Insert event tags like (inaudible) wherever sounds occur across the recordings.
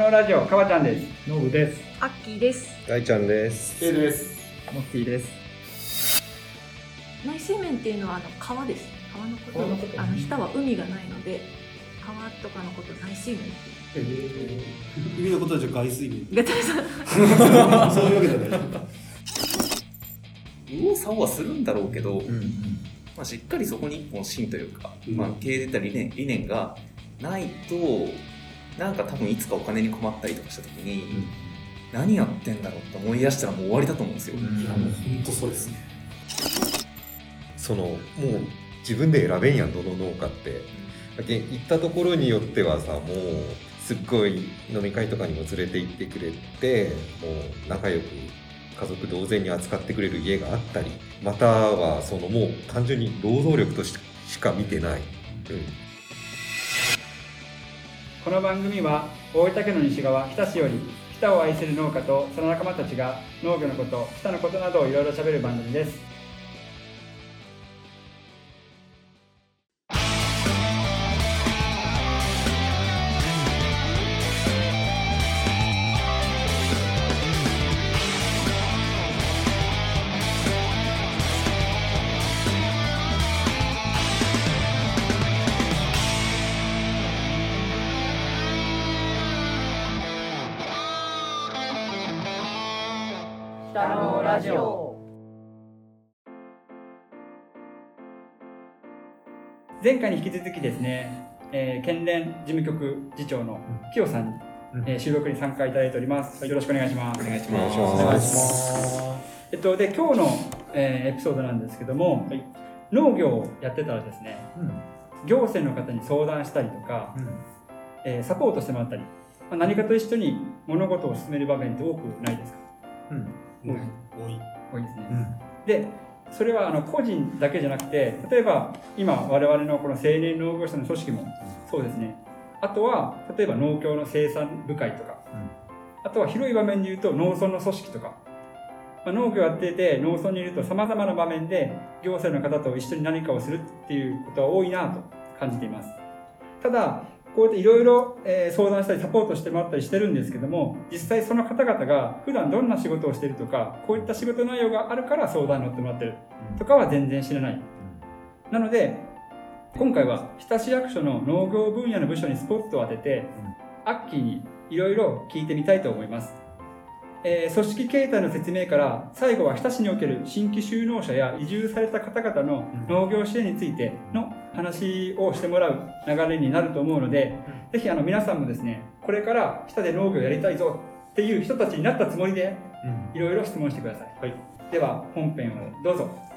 のラジオかばちゃんですノブです。アッキーです。大ちゃんです。A です。モッティです内水面っていうのはあの川です。川のこと川のことあの下は海がないので川とかのことを内水面っていう。海のことはじゃあ外水面 (laughs) そういうわけじゃない右往左往はするんだろうけど、うんまあ、しっかりそこに一本芯というか、うんまあ、経営出た理念理念がないとなんか多分いつかお金に困ったりとかした時に、何やってんだろうって思い出したらもう終わりだと思うんですよ、いやもう本当そうですね。そのもう自分で選べんやんどの農家って。だけ行ったところによってはさもうすっごい飲み会とかにも連れて行ってくれてもう仲良く家族同然に扱ってくれる家があったりまたはそのもう単純に労働力としてしか見てない。うんこの番組は大分県の西側日田市より日田を愛する農家とその仲間たちが農業のこと日田のことなどをいろいろしゃべる番組です。北のラジオ。前回に引き続きですね、えー、県連事務局次長の清さんに、えー収録に参加いただいております、よろしくお願いします。お願いしお願いします。ますお願いします。えっと、で今日の、えーエピソードなんですけども、農業をやってたらですね行政の方に相談したりとか、えーサポートしてもらったり、まあ、何かと一緒に物事を進める場面って多くないですか？多い多い。多いですね、でそれはあの個人だけじゃなくて例えば今我々のこの青年農業者の組織もそうですね。あとは例えば農協の生産部会とか、あとは広い場面で言うと農村の組織とか、まあ、農業やってて農村にいるとさまざまな場面で行政の方と一緒に何かをするっていうことは多いなと感じています。ただこうやっていろいろえー相談したりサポートしてもらったりしてるんですけども実際その方々が普段どんな仕事をしているとかこういった仕事内容があるから相談に乗ってもらってる。とかは全然知らない。なので今回は日田市役所の農業分野の部署にスポットを当てて、アッキーにいろいろ聞いてみたいと思います、えー組織形態の説明から最後は日田市における新規就農者や移住された方々の農業支援についての話をしてもらう流れになると思うので、ぜひあの皆さんもですねこれから日田で農業やりたいぞっていう人たちになったつもりでいろいろ質問してください、では本編をどうぞ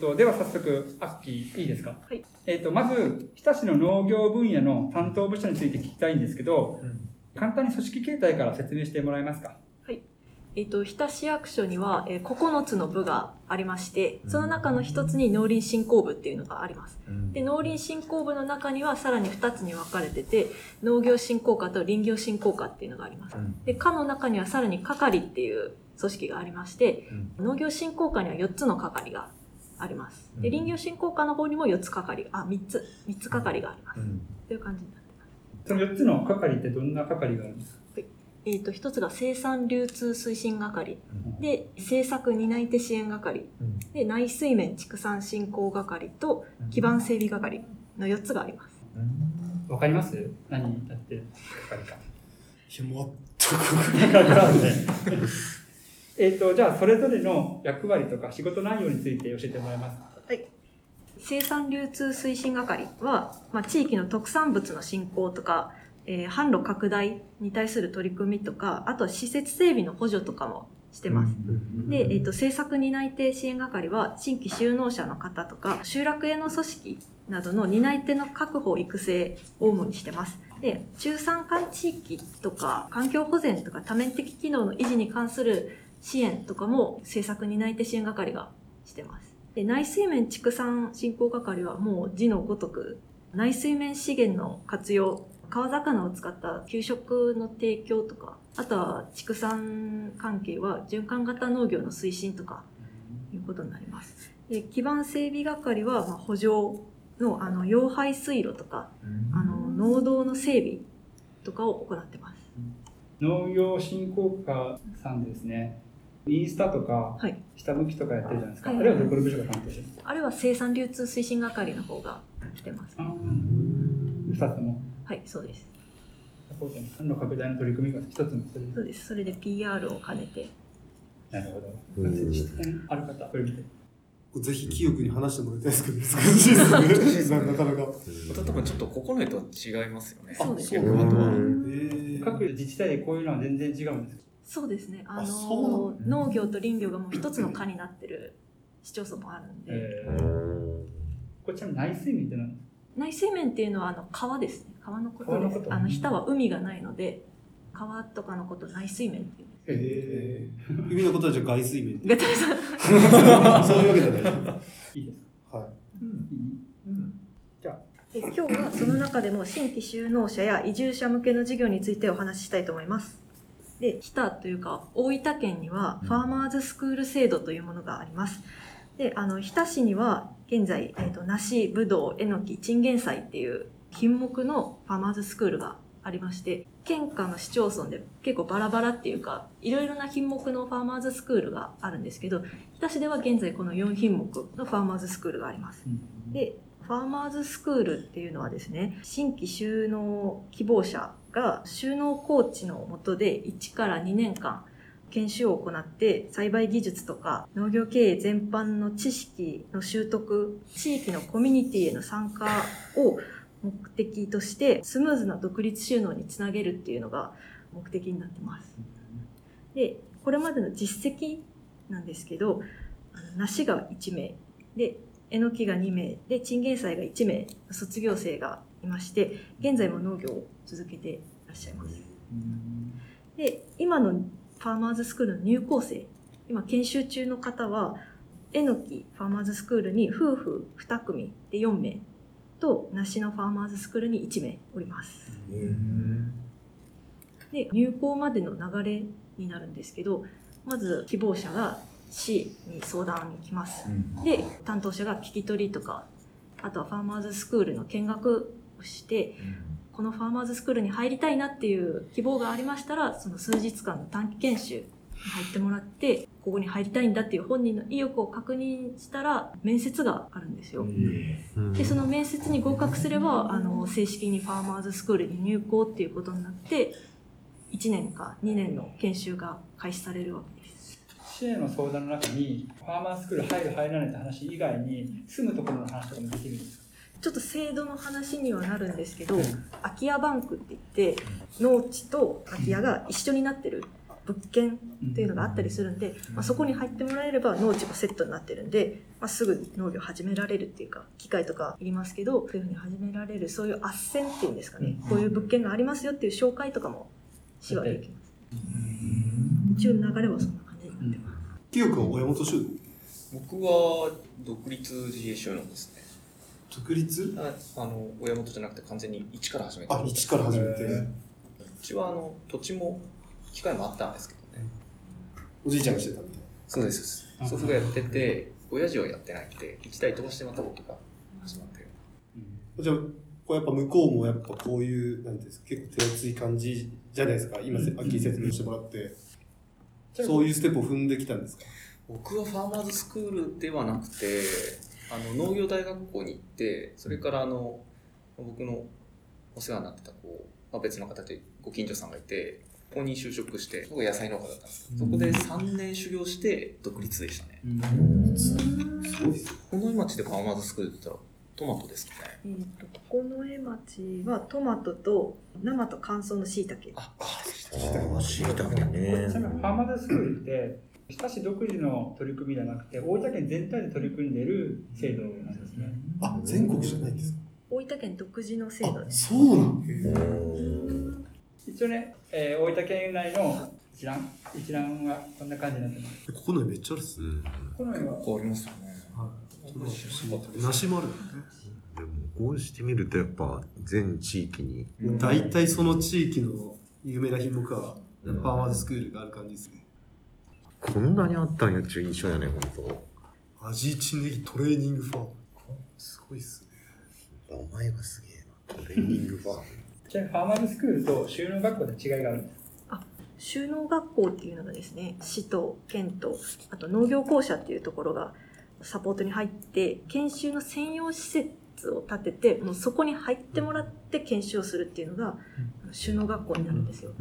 とでは早速アッキーいいですか、はい。えー、とまず日田市の農業分野の担当部署について聞きたいんですけど、簡単に組織形態から説明してもらえますか？えっと日田市役所には、えー、9つの部がありまして、その中の一つに農林振興部っていうのがあります。で農林振興部の中にはさらに2つに分かれてて農業振興課と林業振興課っていうのがあります。で課の中にはさらに係っていう組織がありまして、農業振興課には4つの係があります。で林業振興課の方にも4つ係があ3つ3つ係があります。という感じになってます。その4つの係ってどんな係があるんですか？えー、と一つが生産流通推進係、で政策担い手支援係、で内水面畜産振興係と基盤整備係の4つがあります。わかります？何やってる係か。いや全く。えっと、じゃあ、それぞれの役割とか仕事内容について教えてもらえますか？生産流通推進係は、まあ、地域の特産物の振興とか、えー販路拡大に対する取り組みとか、あとは施設整備の補助とかもしてます。で、えっ、と、政策担い手支援係は、新規就農者の方とか、集落への組織などの担い手の確保、育成を主にしてます。で、中山間地域とか、環境保全とか多面的機能の維持に関する支援とかも、政策担い手支援係がしてます。で、内水面畜産振興係はもう字のごとく、内水面資源の活用川魚を使った給食の提供とか、あとは畜産関係は循環型農業の推進とかいうことになります。で基盤整備係はまあ補助のあの養排水路とか、あの農道の整備とかを行ってます。農業振興課さんですね、インスタとか、はい下向きとかやってるじゃないですか。はいあれはどこの部署が担当してるんですか？あれは生産流通推進係の方が来てます。つとも？はい、そうです。サポートの販路拡大の取り組みが一つのそれそうです。それで PR を兼ねて。なるほど。ある方、これ見て。ぜひ清くに話してもらいたいですけど、難しいですね。(laughs) なかなか。また多分ちょっとここの絵とは違いますよね。そうですよ各自治体でこういうのは全然違うんですか？そうですね。あの農業と林業がもう一つの課になってる市町村もあるんで、えー、こちらの内水面って何？ですか内水面っていうのはあの川ですね。川のことです。あの日田は海がないので、川とかのことを内水面っていうんです。えー、海のことはじゃあ外水面。ガタガタそういうわけじゃない。いいですかはい。いいで今日はその中でも新規就農者や移住者向けの事業についてお話ししたいと思います。で、日田というか大分県にはファーマーズスクール制度というものがあります。で、あの、日田市には現在、えっ、と、梨、ぶどう、えのき、チンゲン菜っていう品目のファーマーズスクールがありまして、県下の市町村で結構バラバラっていうか、いろいろな品目のファーマーズスクールがあるんですけど、日田市では現在この4品目のファーマーズスクールがあります。で、ファーマーズスクールっていうのはですね、新規就農希望者が就農コーチのもとで1から2年間研修を行って栽培技術とか農業経営全般の知識の習得、地域のコミュニティへの参加を目的としてスムーズな独立収納につなげるっていうのが目的になってます。で、これまでの実績なんですけど、梨が1名、で、えのきが2名でチンゲン菜が1名卒業生がいまして現在も農業を続けていらっしゃいます。で今のファーマーズスクールの入校生今研修中の方はえのきファーマーズスクールに夫婦2組で4名と梨のファーマーズスクールに1名おります。で入校までの流れになるんですけどまず希望者が市に相談に来ます。で担当者が聞き取りとかあとはファーマーズスクールの見学をしてこのファーマーズスクールに入りたいなっていう希望がありましたらその数日間の短期研修に入ってもらってここに入りたいんだっていう本人の意欲を確認したら面接があるんですよ。でその面接に合格すればあの正式にファーマーズスクールに入校っていうことになって1年か2年の研修が開始されるわけです。支援の相談の中にファーマースクール入る入らないって話以外に住むところの話とかもできるんですか？ちょっと制度の話にはなるんですけど、空き家バンクって言って農地と空き家が一緒になってる物件っていうのがあったりするんで、まあ、そこに入ってもらえれば農地もセットになってるんで、まあ、すぐ農業始められるっていうか機械とかいりますけどそういうふうに始められるそういう斡旋っていうんですかね、こういう物件がありますよっていう紹介とかも市はできます。一応流れはそんな感じになってます。清くんは親元集僕は独立自営収納ですね。独立？ああの親元じゃなくて完全に一から始めてあ、一から始めて。へうちはあの土地も機械もあったんですけどね。おじいちゃんがしてたみたいそうです。祖父がやってて、親父はやってないんで、一台飛ばしてまた僕が始まってる。な。じゃあ、こうやっぱ向こうもやっぱこういう、なんていうんですか、結構手厚い感じじゃないですか。今、さっき説明してもらって。そういうステップを踏んできたんですか？僕はファーマーズスクールではなくて、あの農業大学校に行って、それからあの僕のお世話になってたこう、まあ、別の方でご近所さんがいて、ここに就職して、僕は野菜農家だったんですけど、そこで3年修行して独立でしたね。すごいですよ。この町でファーマーズスクールって言ったらトマトですかね。えー、とここの絵町はトマトと生と乾燥のしいたけあ、ああ、しいたけちなね。みにファーマーズスクールって日田市独自の取り組みじゃなくて大分県全体で取り組んでいる制度なんですね。あ、全国じゃないんですか？大分県独自の制度あ、ですそうなん一応ね、えー大分県内の一覧一覧はこんな感じになってます。ここの絵めっちゃあるっすね。この絵は？変わりますよね。はい。梨もある。でもこうしてみるとやっぱ全地域に大体その地域の有名な品目は、ファーマーズスクールがある感じですね。こんなにあったんやっちゅう印象やね本味一ネギトレーニングファーム。すごいっすね。当名前がすげえなトレーニングファームじゃあファーマーズスクールと収納学校で違いがあるんです収納学校っていうのがですね市と県とあと農業公社っていうところがサポートに入って研修の専用施設を建ててもうそこに入ってもらって研修をするっていうのが収納学校になるんですよ。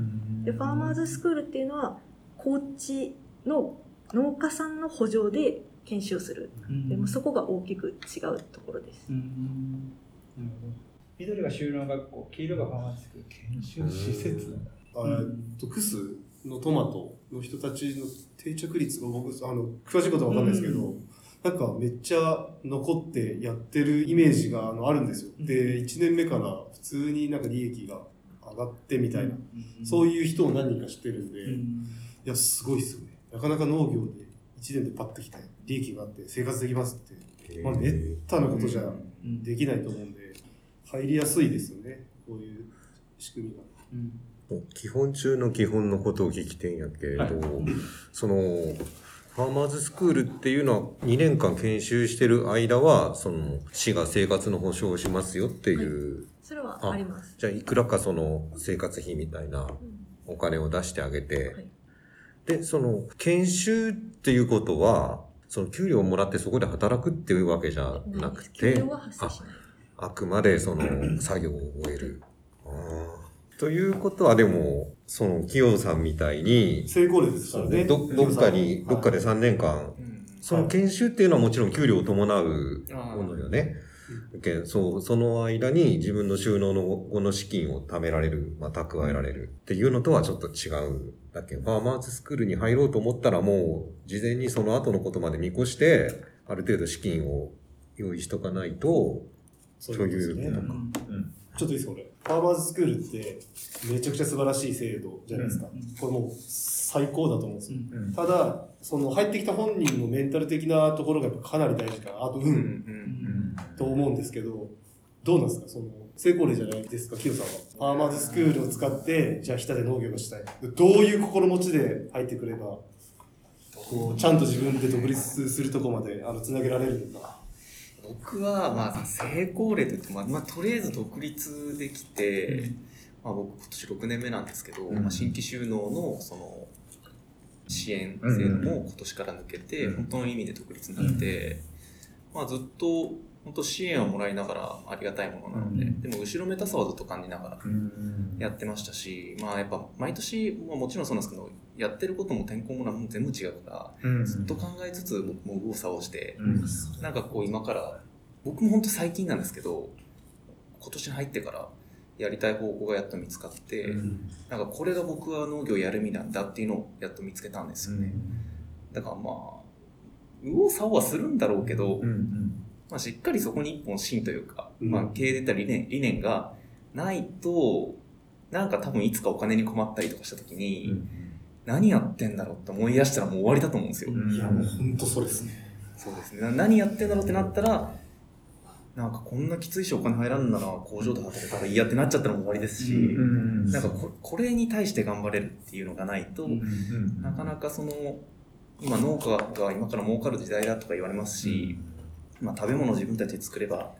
でファーマーズスクールっていうのは高知の農家さんの補助で研修をする。でもそこが大きく違うところです。うん。なるほど緑が収納学校黄色がファーマ研修施設。あえっと、クスのトマトの人たちの定着率が僕、あの、詳しいことはわかんないですけど、なんかめっちゃ残ってやってるイメージがあのあるんですよ。で、1年目から普通になんか利益が上がってみたいな、そういう人を何人か知ってるんで、いや、すごいっすよね。なかなか農業で1年でパッと来て、利益があって生活できますって、まあ、めったなことじゃできないと思うんで、入りやすいですよね。こういう仕組みが。基本中の基本のことを聞きてんやけれど、はい。そのファーマーズスクールっていうのは2年間研修してる間はその市が生活の保障をしますよっていう、それはあります。じゃあいくらかその生活費みたいなうんお金を出してあげて、はいでその研修っていうことはその給料をもらってそこで働くっていうわけじゃなくて給料は発生しない。あくまでその作業を終える。ということはでも、その、清さんみたいに、成功率ですからね。どどっかに、どっかで3年間、うんその研修っていうのはもちろん給料を伴うものよね。けんそう、その間に自分の収納の後の資金を貯められる、まあ、蓄えられるっていうのとはちょっと違う。だけど、ファーマーズスクールに入ろうと思ったらもう、事前にその後のことまで見越して、ある程度資金を用意しとかないと、そういうことですねいうことか。ちょっといいですか、これ。ファーマーズスクールって、めちゃくちゃ素晴らしい制度じゃないですか。これもう最高だと思うんですよ。ただ、その入ってきた本人のメンタル的なところがやっぱかなり大事かな。あと、と思うんですけど、どうなんですか？その、成功例じゃないですか、キヨさんは。ファーマーズスクールを使って、じゃあ、日田で農業がしたい。どういう心持ちで入ってくれば、こう、ちゃんと自分で独立するとこまで、あの、つなげられるのか。僕はまあ成功例といっても、まあ、とりあえず独立できて、まあ、僕今年6年目なんですけど、まあ、新規収納のその支援制度も今年から抜けて、本当の意味で独立になって、まあ、ずっと本当支援をもらいながらありがたいものなので、でも後ろめたさはずっと感じながらやってましたし、まあやっぱ毎年、まあ、もちろんそうなんですけどやってることも天候もも全部違うから、ずっと考えつつ僕も右往左往して、なんかこう今から僕も本当最近なんですけど今年に入ってからやりたい方向がやっと見つかって、なんかこれが僕は農業やる意味なんだっていうのをやっと見つけたんですよね、だからまあ右往左往はするんだろうけど、まあ、しっかりそこに一本芯というか、うん。まあ、経営で言ったら理念理念がないとなんか多分いつかお金に困ったりとかした時に、何やってんだろうって思い出したらもう終わりだと思うんですよ、いや、もう本当それですね。そうですね。な何やってんだろうってなったらなんかこんなきついしお金入らんなら工場で働いたらいいやってなっちゃったらもう終わりですし、なんかここれに対して頑張れるっていうのがないと、なかなかその今農家が今から儲かる時代だとか言われますし、まあ、食べ物を自分たちで作れば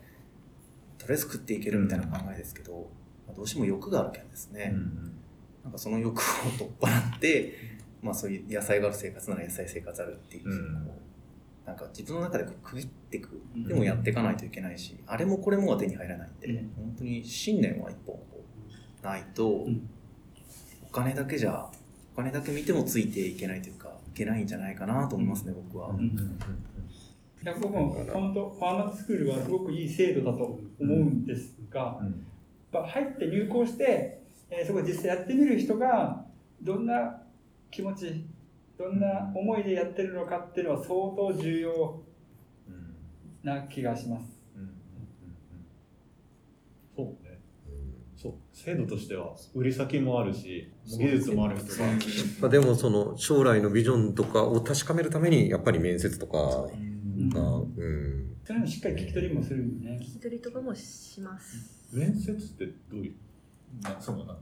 とりあえず食っていけるみたいな考えですけど、まあ、どうしても欲があるけんですね、なんかその欲を取っ払って、まあ、そういう野菜がある生活なら野菜生活あるっていう、うん。なんか自分の中でこう区切っていくでもやっていかないといけないし、あれもこれもは手に入らないんで、うん。本当に信念は一本ないと、ん。お金だけじゃお金だけ見てもついていけないというかいけないんじゃないかなと思いますね、僕は。いや僕も本当ファーマーズスクールはすごくいい制度だと思うんですが、やっぱ入って入校して、えーそこ実際やってみる人がどんな気持ちどんな思いでやってるのかっていうのは相当重要な気がします。そうね。そう。制度としては、売り先もあるし、技術もある人が。まあ、でもその将来のビジョンとかを確かめるためにやっぱり面接とかうんが、うん。それのしっかり聞き取りもするんね。聞き取りとかもします。面接ってどういうなそのなん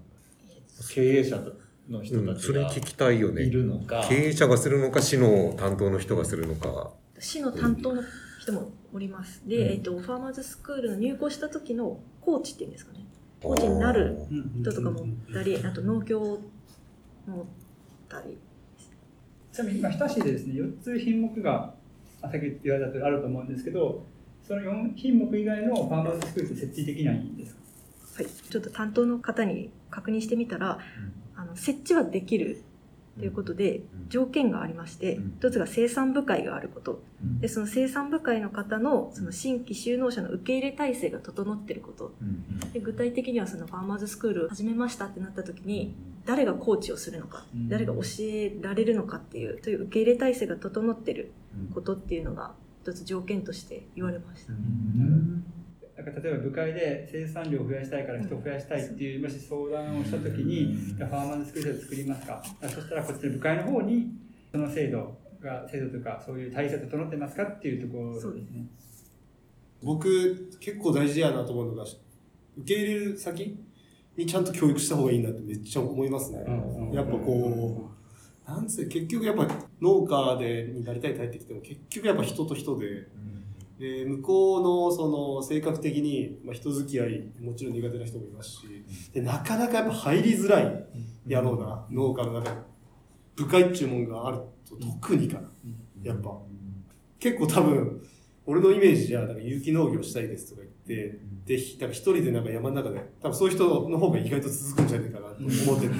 え経営者の人うん、たちがそれ聞きたいよいね。るのか、経営者がするのか、市の担当の人がするのか。市の担当の人もおります。で、うんえっと、ファーマーズスクールの入校した時のコーチっていうんですかね。コーチになる人とかもおったり、あと農協もおったり。ちなみに今、日田市でですね、4つ品目が、あさっき言われたとおりあると思うんですけど、その4品目以外のファーマーズスクールって設置できないんですか？はい、ちょっと担当の方に確認してみたら、あの設置はできるということで、条件がありまして、うん。一つが生産部会があること、うん。でその生産部会の方のその新規就農者の受け入れ体制が整っていること。うんで具体的にはそのファーマーズスクール始めましたってなった時に誰がコーチをするのか、うん。誰が教えられるのかっていうという受け入れ体制が整ってることっていうのが一つ条件として言われました。か例えば部会で生産量を増やしたいから人を増やしたいっていうもし相談をしたときに、ファーマーズスクール制度作りますか。あそしたらこっちの部会の方にその制度が制度とかそういう体制整ってますかっていうところですね。僕結構大事やなと思うのが受け入れる先にちゃんと教育した方がいいなってめっちゃ思いますね、うんやっぱこうなんつう結局やっぱ農家でになりたいって入ってきても結局やっぱ人と人でで向こうのその性格的に、まあ、人付き合いもちろん苦手な人もいますしでなかなかやっぱ入りづらいやろうな、農家の中で部会っちゅうもんがあると特にかなやっぱ。結構多分俺のイメージじゃなんか有機農業したいですとか言ってでんか一人でなんか山の中で多分そういう人の方が意外と続くんじゃないかなと思ってて。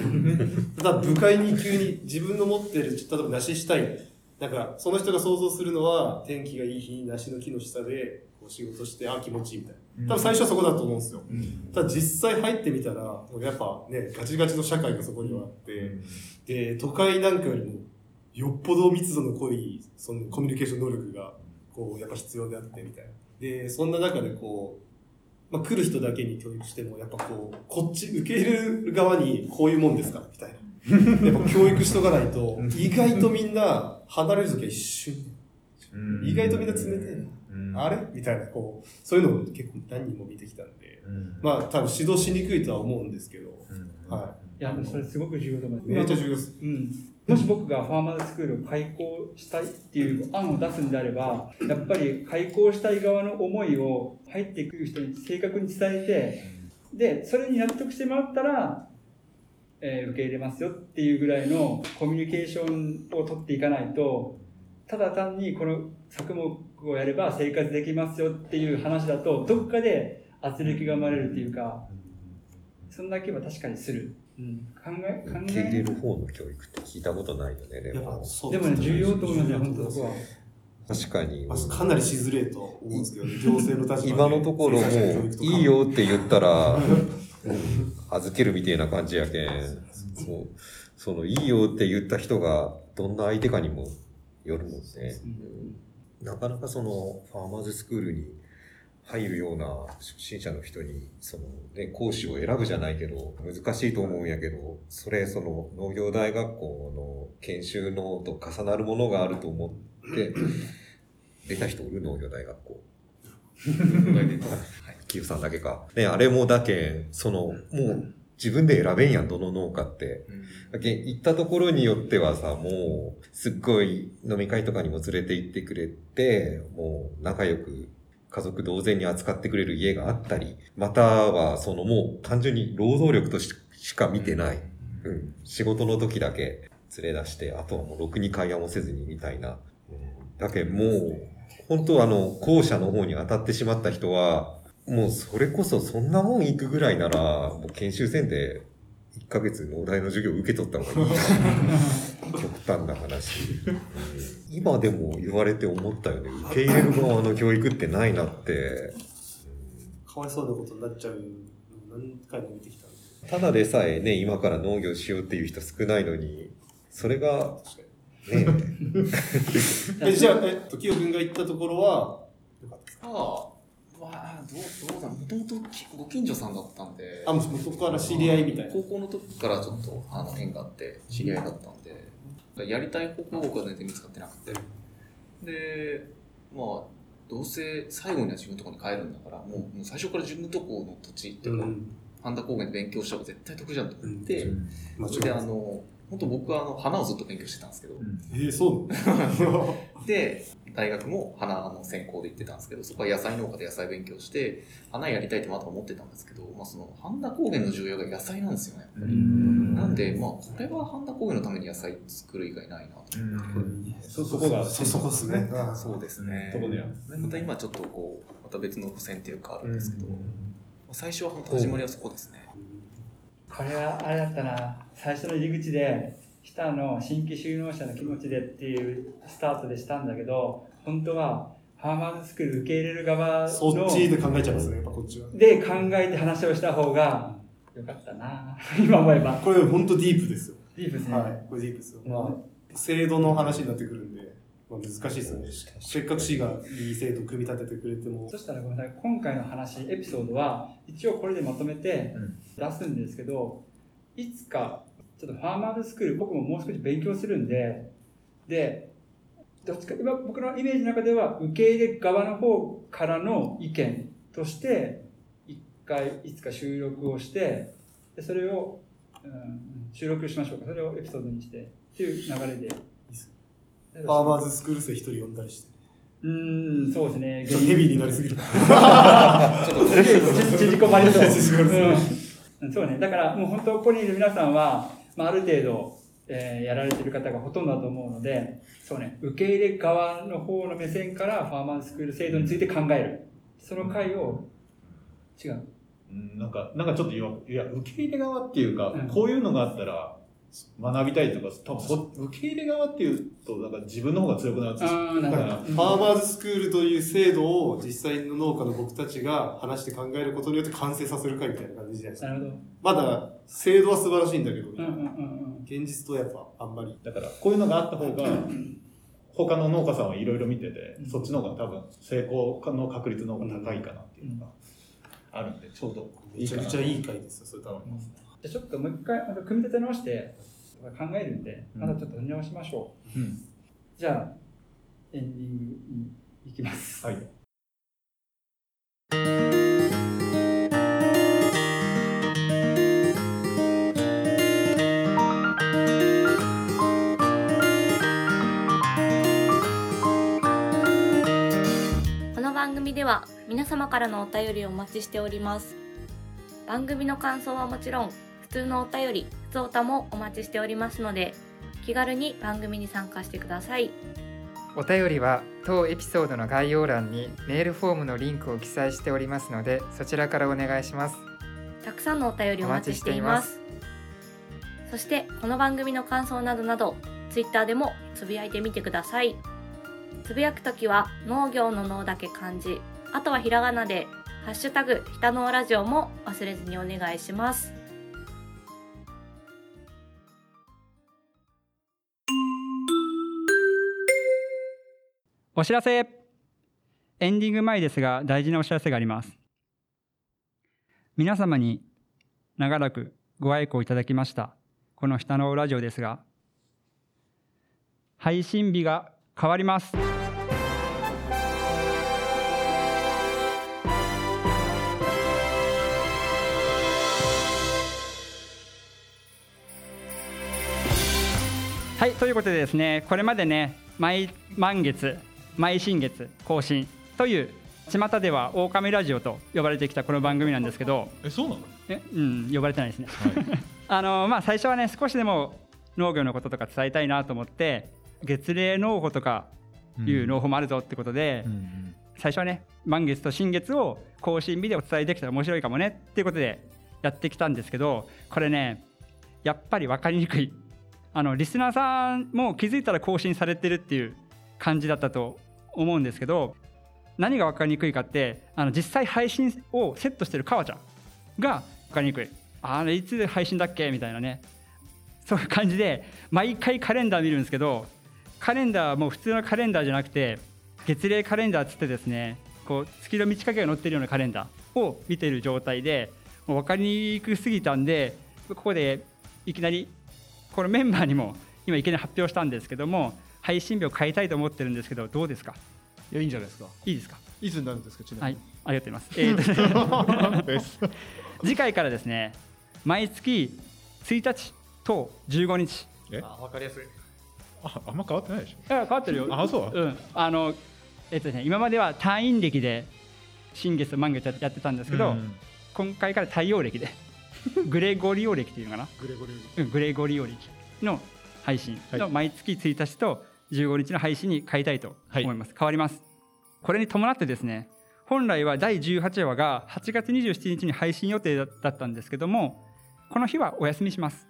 (laughs) ただ部会に急に自分の持ってる例えば梨したいなんかその人が想像するのは天気がいい日に梨の木の下でこう仕事してあ気持ちいいみたいな。多分最初はそこだと思うんですよ。ただ実際入ってみたらもうやっぱねガチガチの社会がそこにはあってで都会なんかよりもよっぽど密度の濃いそのコミュニケーション能力がこうやっぱ必要であってみたいな。でそんな中でこう、まあ、来る人だけに教育してもやっぱこうこっち受け入れる側にこういうもんですからみたいなやっぱ教育しとかないと意外とみんな離れる時は一瞬。意外とみんな冷たいなあれみたいなこうそういうのを結構何人も見てきたんで。まあ多分指導しにくいとは思うんですけど、はい。や、それすごく重要と思います。い、めっちゃ重要です。うん、もし僕がファーマーズスクールを開校したいっていう案を出すんであれば、やっぱり開校したい側の思いを入ってくる人に正確に伝えて、で、それに納得してもらったら、えー受け入れますよっていうぐらいのコミュニケーションを取っていかないと、ただ単にこの作目をやれば生活できますよっていう話だと、どっかで圧力が生まれるっていうか、そんだけは確かにする。うん、考え、考受け入れえる方の教育って聞いたことないよね、でも。でもね、重要と思いますね、本当そこは。確かに。まあかなりしづれえと思うんですけど、行政の立場で今のところもう、いいよって言ったら、うん (laughs) 預けるみたいな感じやけん。そう。その、いいよって言った人が、どんな相手かにもよるもんね。なかなかその、ファーマーズスクールに入るような初心者の人に、その、ね、講師を選ぶじゃないけど、難しいと思うんやけど、それ、その、農業大学校の研修のと重なるものがあると思って、出た人おる農業大学校。(laughs) はい、キユさんだけか。ね、あれもだけん、その、もう自分で選べんやん、どの農家って。だけん行ったところによってはさ、もう、すっごい飲み会とかにも連れて行ってくれて、もう仲良く家族同然に扱ってくれる家があったり、またはそのもう単純に労働力とししか見てない。うん。仕事の時だけ連れ出して、あとはもうろくに会話もせずにみたいな。うんだけんもう、本当あの、後者の方に当たってしまった人は、もうそれこそそんなもん行くぐらいなら、もう研修生で1ヶ月農大の授業受け取った方がいい。(laughs) 極端な話。うん今でも言われて思ったよね。受け入れる側の教育ってないなって。かわいそうなことになっちゃうの何回も見てきた。ただでさえね、今から農業しようっていう人少ないのに、それが、ね、(laughs) えじゃあ、えっと、キヨ君が行ったところは、よかったですか？ああ、まあ、どう、どうだろう。もともとご近所さんだったんで、あ、もう元から知り合いみたいな。高校の時からちょっとあの縁があって知り合いだったんで、やりたい方向が僕は全然見つかってなくて。で、まあどうせ最後には自分のところに帰るんだからもうもう最初から自分のとこの土地っていうか、半田高原で勉強した方が絶対得じゃんと思って、間それであの本当僕はあの花をずっと勉強してたんですけど、えー、そう (laughs) で大学も花の専攻で行ってたんですけどそこは野菜農家で野菜勉強して花やりたいってまた思ってたんですけど、まあ、その半田高原の重要が野菜なんですよね。やっぱり、なんでまあこれは半田高原のために野菜作る以外ないなと。そそこがそそこっすね。そうですね。また今ちょっとこうまた別の路線っていうかあるんですけど、最初は本当始まりはそこですね、これはあれだったな最初の入り口で来たの新規就農者の気持ちでっていうスタートでしたんだけど本当はファーマーズスクール受け入れる側のそっちで考えちゃいますねやっぱこっちは。で考えて話をした方がよかったな (laughs) 今思えば。これ本当ディープですよ。ディープですね、はいこれディープですよ、まあ制度の話になってくるんで、まあ、難しいですよね。せっかく市がいい制度組み立ててくれても。そしたらごめんなさい今回の話エピソードは一応これでまとめて出すんですけど、いつかちょっとファーマーズスクール僕ももう少し勉強するんででどっちか。今僕のイメージの中では受け入れ側の方からの意見として一回いつか収録をしてでそれを、うん、収録しましょうか。それをエピソードにしてっていう流れで。ファーマーズスクール生一人呼んだりして。うーんそうですね。ちょっとヘビーになりすぎる。ちょっと縮こまりそう。(laughs) 縮こまりそううんそうね。だからもう本当ここにいる皆さんは、まあ、ある程度、えーやられてる方がほとんどだと思うので、そうね、受け入れ側の方の目線からファーマーズスクール制度について考える。その回を、違う。うんなんか、なんかちょっと言わ、いや、受け入れ側っていうか、うんこういうのがあったら、学びたいとか、多分そ受け入れ側っていうと、なんか自分の方が強くなるんですよ。ああ、なるほど。ファーマーズスクールという制度を実際の農家の僕たちが話して考えることによって完成させるかみたいな感じじゃないですか。なるほど。まだ制度は素晴らしいんだけど、うんうんうん現実とやっぱあんまり。だから、こういうのがあった方が、他の農家さんはいろいろ見てて、そっちの方が多分成功の確率の方が高いかなっていうのがあるんで、ちょうどいめちゃくちゃいい回ですよ、それ多分。うん。じゃあちょっともう一回組み立て直して考えるんで、またちょっと見直しましょう。うん。じゃあ、エンディングに行きます。はい。番組では皆様からのお便りをお待ちしております。番組の感想はもちろん普通のお便り普通歌もお待ちしておりますので気軽に番組に参加してください。お便りは当エピソードの概要欄にメールフォームのリンクを記載しておりますのでそちらからお願いします。たくさんのお便りお待ちしています。そしてこの番組の感想などなどツイッターでもつぶやいてみてくださいつぶやくときは農業の農だけ漢字あとはひらがなでハッシュタグひたのうラジオも忘れずにお願いします。お知らせ。エンディング前ですが大事なお知らせがあります。皆様に長らくご愛顧いただきましたこの下のラジオですが配信日が変わります。はいということでですねこれまでね毎満月毎新月更新という巷では狼ラジオと呼ばれてきたこの番組なんですけど。え、そうなの？えうん呼ばれてないですね。(laughs) あのまあ最初はね少しでも農業のこととか伝えたいなと思って月齢農法とかいう農法もあるぞってことで、最初はね満月と新月を更新日でお伝えできたら面白いかもねっていうことでやってきたんですけどこれねやっぱり分かりにくい。あのリスナーさんも気づいたら更新されてるっていう感じだったと思うんですけど何が分かりにくいかってあの実際配信をセットしてる川ちゃんが分かりにくい。あれいつ配信だっけみたいなね。そういう感じで毎回カレンダー見るんですけどカレンダーも普通のカレンダーじゃなくて月齢カレンダーっつってですねこう月の満ち欠けが載ってるようなカレンダーを見てる状態でもう分かりにくすぎたんでここでいきなりこのメンバーにも今いきなり発表したんですけども配信日を変えたいと思ってるんですけどどうですか？いやいいんじゃないですか。いいですか？いつになるんですか？ちなみに。はい。ありがとうございます、えー (laughs) 次回からですね毎月1日と15日。え？あわかりやすいああんま変わってないでしょ。いや変わってるよ。あそう？うん。あのえっとね今までは単位歴で新月と満月やってたんですけど、うん。今回から太陽暦で (laughs) グレゴリオ暦っていうのかな？グレゴリうんグレゴリオ暦の配信はい。の毎月1日と15日の配信に変えたいと思います、変わります。これに伴ってですね本来は第18話が8月27日に配信予定だったんですけどもこの日はお休みします、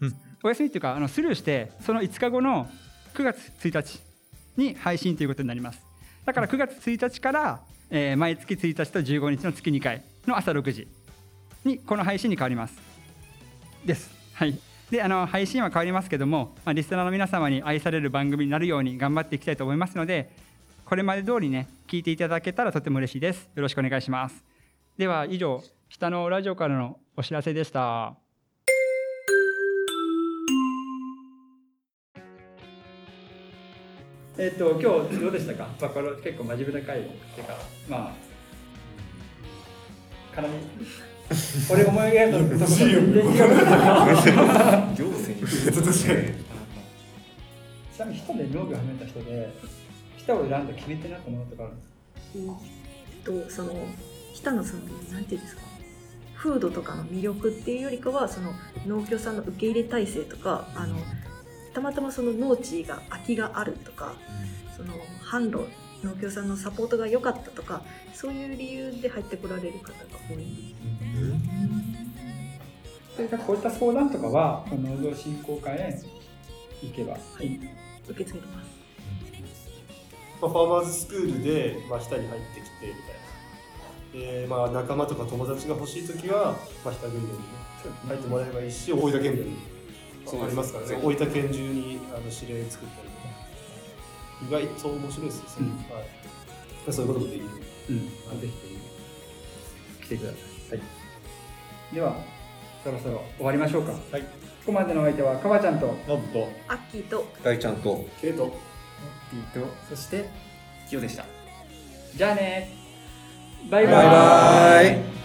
うんお休みっていうかあのスルーしてその5日後の9月1日に配信ということになります。だから9月1日から、えー毎月1日と15日の月2回の朝6時にこの配信に変わります。です。はい。であの配信は変わりますけども、まあ、リスナーの皆様に愛される番組になるように頑張っていきたいと思いますのでこれまで通りね聞いていただけたらとても嬉しいです。よろしくお願いします。では以上下のラジオからのお知らせでした。えっと今日どうでしたか、まあ、これ結構真面目な回？っていうかまあ絡み？(laughs) 俺思い描いたところと全然違う行政ちなみに人で農業を始めた人で人を選んだ決め手になったものとか？あるとその下のそのなんていうんですか？風土とかの魅力っていうよりかはその農協さんの受け入れ体制とかあのたまたまその農地が空きがあるとかその販路農協さんのサポートが良かったとかそういう理由で入ってこられる方が多い。それからこういった相談とかはこの農業振興会へ行けばいい。受け付けてます。まあ、ファーマーズスクールで、まあ、下に入ってきてみたいな。で、まあ、仲間とか友達が欲しいときは、まあ、下軍連にね、入ってもらえばいいし、大分県連にありますからね、大分県中にあの指令作ったりとか、意外と面白いですよ、うんはいまあそういうこともできる。うん、ぜひ来てください、はい、ではそろそろ終わりましょうか。はい。ここまでのお相手はかばちゃんと。ノブと。アッキーと。大ちゃんと。ケイト。ピートそしてキヨでした。じゃあね。バイババイバイ